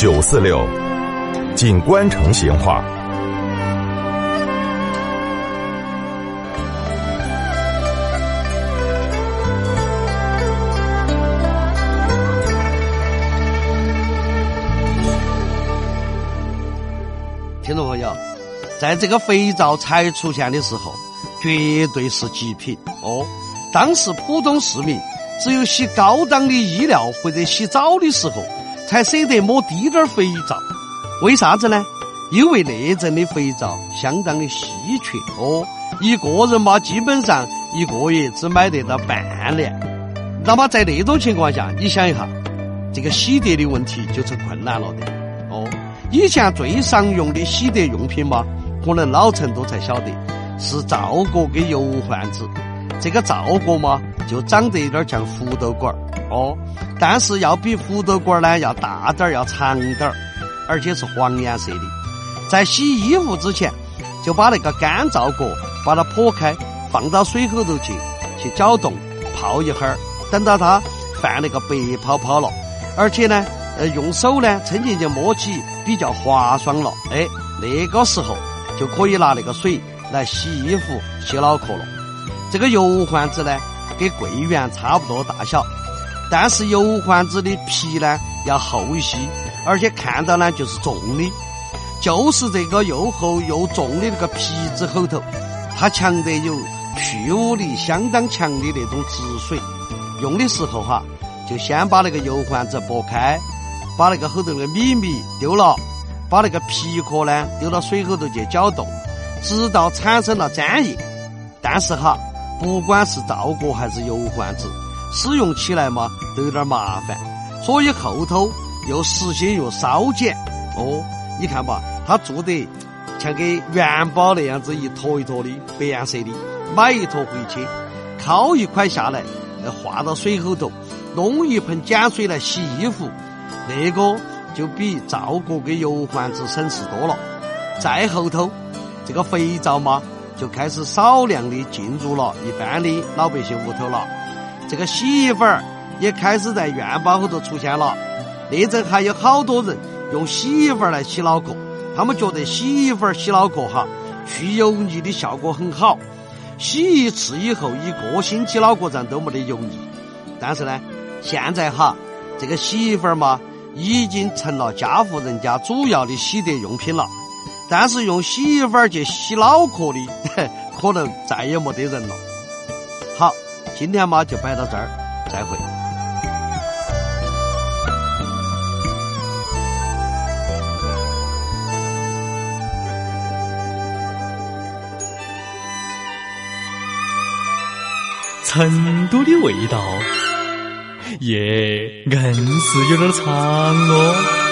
九四六，锦官城闲话。听众朋友，在这个肥皂才出现的时候，绝对是极品哦。当时普通市民只有洗高档的衣料或者洗澡的时候，才舍得抹滴点儿肥皂。为啥子呢？因为那阵的肥皂相当的稀缺哦，一个人嘛，基本上一个月只买得到半年。那么在那种情况下，你想一下，这个洗涤的问题就成困难了的哦。以前最常用的洗涤用品嘛，可能老成都才晓得是皂角跟油换子。这个皂角嘛，就长得有点像胡豆管儿哦，但是要比胡豆管儿呢要大点儿，要长点儿，而且是黄颜色的。在洗衣服之前，就把那个干燥果把它破开，放到水后头去去搅动泡一会儿，等到它泛那个白泡泡了，而且呢。呃，用手呢，蹭进去摸起比较滑爽了。哎，那个时候就可以拿那个水来洗衣服、洗脑壳了。这个油环子呢，跟桂圆差不多大小，但是油罐子的皮呢要厚一些，而且看到呢就是重的。就是这个又厚又重的那个皮子后头，它强得有去污力相当强的那种止水。用的时候哈，就先把那个油罐子剥开。把那个后头的米米丢了，把那个皮壳呢丢到水后头去搅动，直到产生了粘液。但是哈，不管是稻谷还是油罐子，使用起来嘛都有点麻烦，所以后头又实行用烧碱。哦，你看吧，它做的像给元宝那样子一坨一坨的白颜色的，买一坨回去，敲一块下来，化到水后头，弄一盆碱水来洗衣服。那个就比皂角给油环子省事多了。再后头，这个肥皂嘛，就开始少量的进入了一般的老百姓屋头了。这个洗衣粉儿也开始在院坝后头出现了。那阵还有好多人用洗衣粉来洗脑壳，他们觉得洗衣粉洗脑壳哈，去油腻的效果很好。洗一次以后，一个星期脑壳上都没得油腻。但是呢，现在哈，这个洗衣粉嘛。已经成了家户人家主要的洗涤用品了，但是用洗衣粉去洗脑壳的，可能再也没得人了。好，今天嘛就摆到这儿，再会。成都的味道。耶，硬是有点长哦。